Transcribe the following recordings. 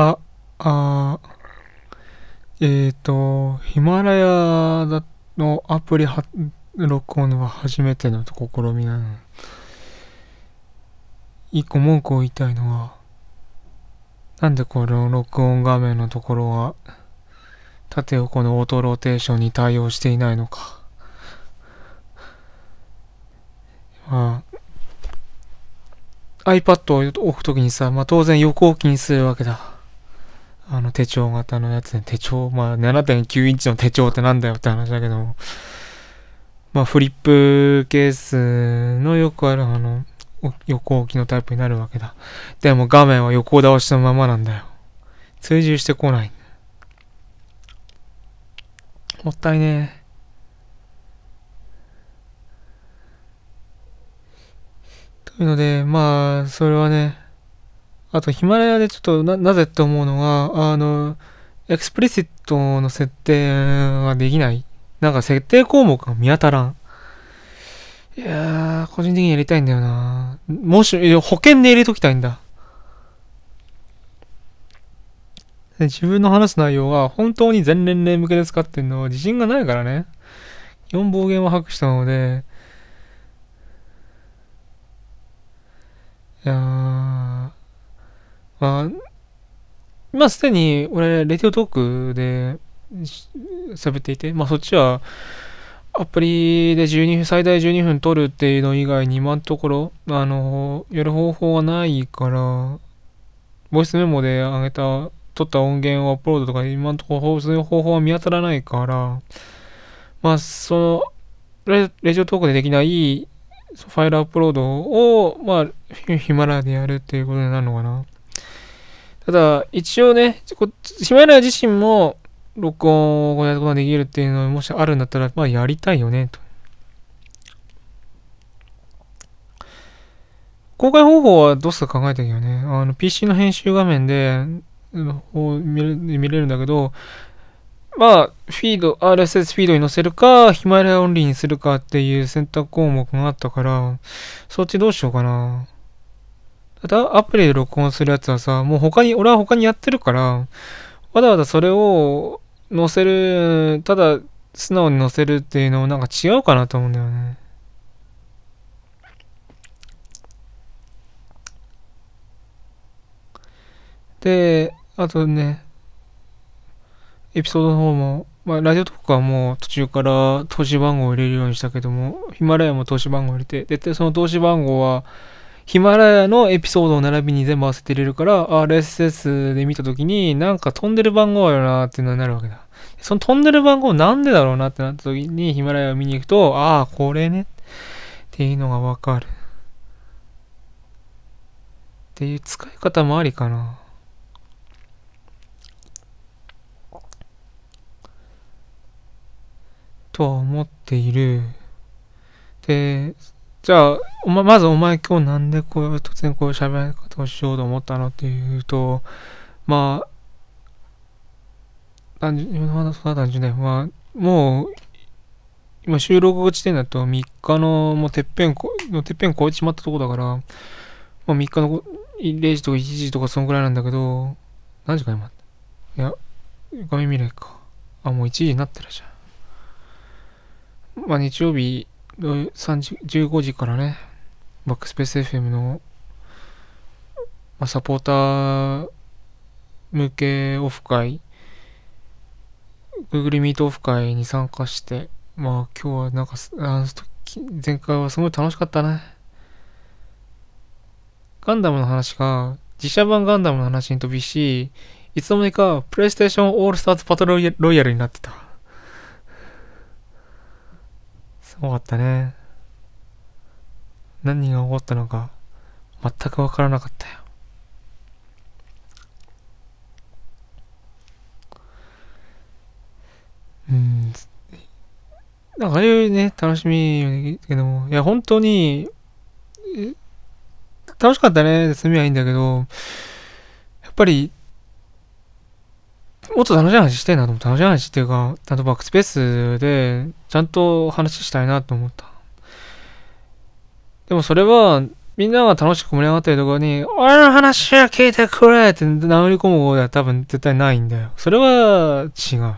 あ、あ、えっ、ー、と、ヒマラヤのアプリは録音は初めての試みなの。一個文句を言いたいのは、なんでこの録音画面のところは、縦横のオートローテーションに対応していないのか。まあ、iPad を置くときにさ、まあ当然横置きにするわけだ。あの手帳型のやつね、手帳、まあ7.9インチの手帳ってなんだよって話だけど、まあフリップケースのよくあるあの、横置きのタイプになるわけだ。でも画面は横倒しのままなんだよ。追従してこない。もったいねえ。というので、まあ、それはね、あとヒマラヤでちょっとな、なぜって思うのが、あの、 explicit の設定ができない。なんか設定項目が見当たらん。いやー、個人的にやりたいんだよな。もし、保険で入れときたいんだ。自分の話す内容が本当に全年齢向けで使ってんのは自信がないからね。4暴言を吐くしたので、いやー、まあ、今すでに俺、レディオトークで喋っていて、まあそっちは、アプリで12分、最大12分撮るっていうの以外に今のところ、あの、やる方法はないから、ボイスメモで上げた、撮った音源をアップロードとか、今のところそういう方法は見当たらないから、まあ、その、レレジオトークでできないファイルアップロードを、まあ、ヒマラでやるっていうことになるのかな。ただ、一応ね、ヒマラヤ自身も、録音をやることができるっていうのがもしあるんだったら、まあやりたいよね、と。公開方法はどうすか考えたけどね。あの、PC の編集画面で、見れ見れるんだけど、まあ、フィード、RSS フィードに載せるか、ヒマラヤオンリーにするかっていう選択項目があったから、そっちどうしようかな。ただ、アプリで録音するやつはさ、もう他に、俺は他にやってるから、わざわざそれを載せる、ただ素直に載せるっていうのもなんか違うかなと思うんだよね。で、あとね、エピソードの方も、まあ、ラジオとかはもう途中から投資番号を入れるようにしたけども、ヒマラヤも投資番号を入れて、で、その投資番号は、ヒマラヤのエピソードを並びに全部合わせて入れるから、RSS で見たときに、なんか飛んでる番号あるなっていうのになるわけだ。その飛んでる番号なんでだろうなってなったときに、ヒマラヤを見に行くと、ああ、これね。っていうのがわかる。っていう使い方もありかな。とは思っている。で、じゃあ、おま、まずお前今日なんでこう突然こういう喋り方をしようと思ったのっていうと、まあ、単純、今の話は単純ね。まあ、もう、今収録地点だと3日のもうてっぺんこ、のてっぺん超えてしまったとこだから、まあ3日の0時とか1時とかそんぐらいなんだけど、何時か今？いや、画面見ないか。あ、もう1時になってるじゃん。まあ日曜日、15時からね、バックスペース FM の、まあ、サポーター向けオフ会、Google Meet オフ会に参加して、まあ今日はなんか、あの時、前回はすごい楽しかったね。ガンダムの話が、自社版ガンダムの話に飛びし、いつの間にか、プレイステーションオールスターズパトロイヤルになってた。ごかったね。何が起こったのか全くわからなかったよ。うん。なんかああいうね、楽しみけども、いや、本当に、楽しかったね、済みはいいんだけど、やっぱり、もっと楽しい話したいなと思った。楽しい話っていうか、ちゃんとバックスペースで、ちゃんと話したいなと思った。でもそれは、みんなが楽しく盛り上がってるところに、俺の話は聞いてくれって殴り込む方では多分絶対ないんだよ。それは違う。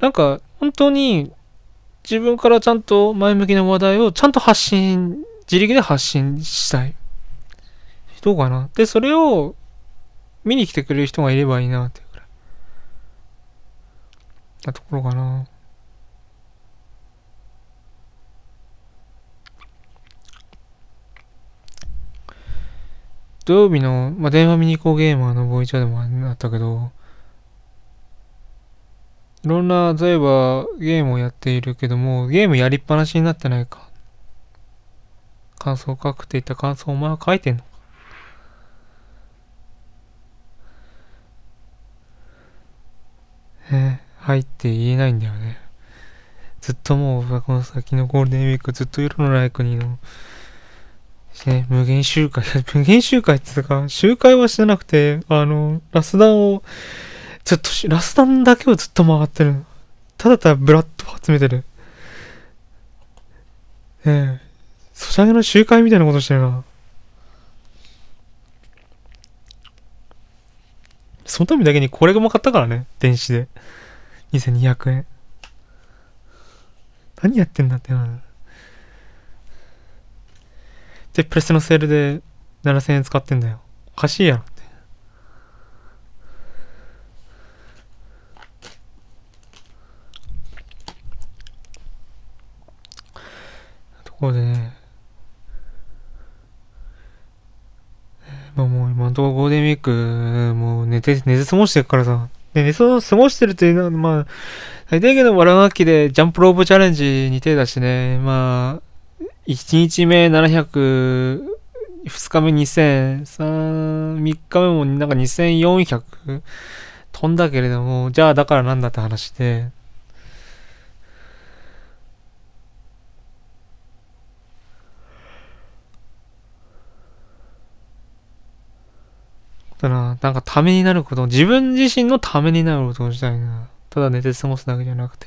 なんか、本当に自分からちゃんと前向きな話題をちゃんと発信、自力で発信したい。どうかな。で、それを見に来てくれる人がいればいいなって。なところかな。土曜日の、まあ、電話見に行こうゲーマーのボイチャでもあったけど、いろんな、例えばゲームをやっているけども、ゲームやりっぱなしになってないか。感想を書くって言った感想をお前は書いてんのかえー、はいって言えないんだよね。ずっともう、この先のゴールデンウィークずっと色のない国のね、無限集会、無限集会っていうか、集会はしてなくて、あの、ラスダンを、ずっと、ラスダンだけをずっと回ってる。ただただブラッドを集めてる。ねえ、ソシャゲの集会みたいなことしてるな。そのためだけにこれも買ったからね、電子で。2200円。何やってんだってな。で、プレスのセールで7000円使ってんだよ。おかしいやろって。ところでね、まあもう今のとこゴールデンウィーク、もう寝て、寝て過ごしてるからさ。で、寝て過ごしてるというのは、まあ、最低限の悪ガキでジャンプローブチャレンジに手出しね、まあ、1日目700、2日目2000、3、3日目もなんか2400飛んだけれども、じゃあだからなんだって話で、だな、なんかためになること、自分自身のためになることをしたいな。ただ寝て過ごすだけじゃなくて。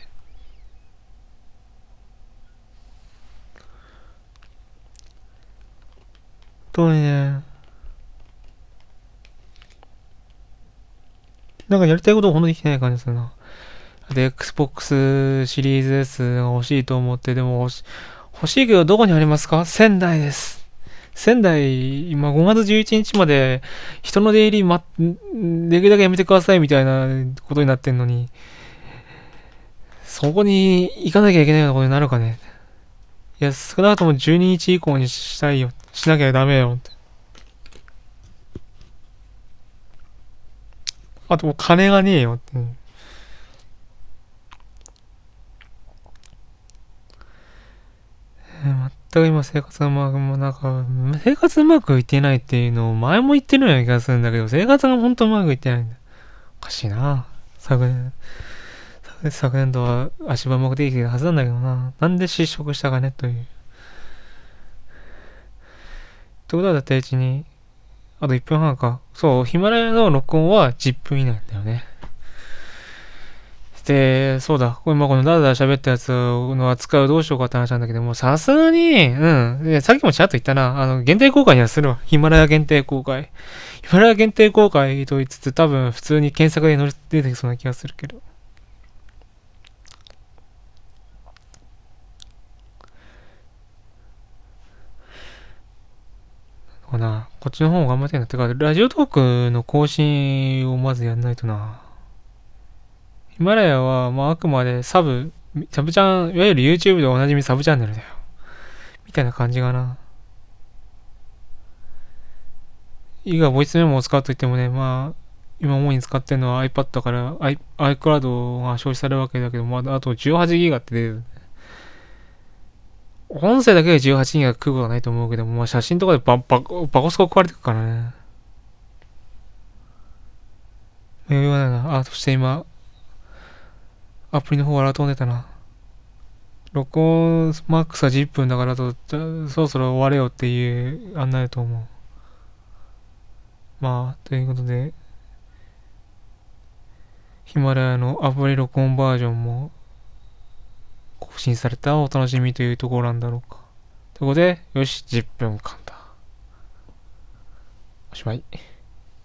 当にね。なんかやりたいことほんとできてない感じするな。で、Xbox シリーズ S が欲しいと思って、でも欲し欲しいけどどこにありますか？仙台です。仙台、今5月11日まで人の出入り、ま、できるだけやめてくださいみたいなことになってんのに、そこに行かなきゃいけないようなことになるかね。いや、少なくとも12日以降にしたいよ。しなきゃダメよ。あともう金がねえよ。全く今生活がうまく、もなんか、生活うまくいってないっていうのを前も言ってるような気がするんだけど、生活が本当うまくいってないんだ。おかしいな昨年。昨年度は足場目的るはずなんだけどな。なんで失職したかねという。ってことはだってうちに、あと1分半か。そう、ヒマラヤの録音は10分以内なんだよね。で、そうだ、今このダラダラ喋ったやつの扱うどうしようかって話なんだけども、さすがに、うん。さっきもちゃんと言ったな。あの、限定公開にはするわ。ヒマラヤ限定公開。ヒマラヤ限定公開と言いつつ、多分普通に検索で出てきそうな気がするけど。かな。こっちの方も頑張ってんだ。てか、ラジオトークの更新をまずやんないとな。ヒマラヤは、まあ、あくまでサブ、サブチャン、いわゆる YouTube でおなじみサブチャンネルだよ。みたいな感じかな。以外、ボイスメモを使うといってもね、まあ、今主に使ってるのは iPad から iCloud が消費されるわけだけど、まあ、あと 18GB って出る。音声だけで18ギガ食うことはないと思うけどまあ、写真とかでバババコスコ壊れてくからね。余裕はないな。あ、そして今、アプリの方から飛んでたな。録音マックスは10分だからと、そろそろ終われよっていう案内だと思う。まあ、ということで、ヒマラヤのアプリ録音バージョンも更新されたお楽しみというところなんだろうか。ということで、よし、10分間だ。おしまい。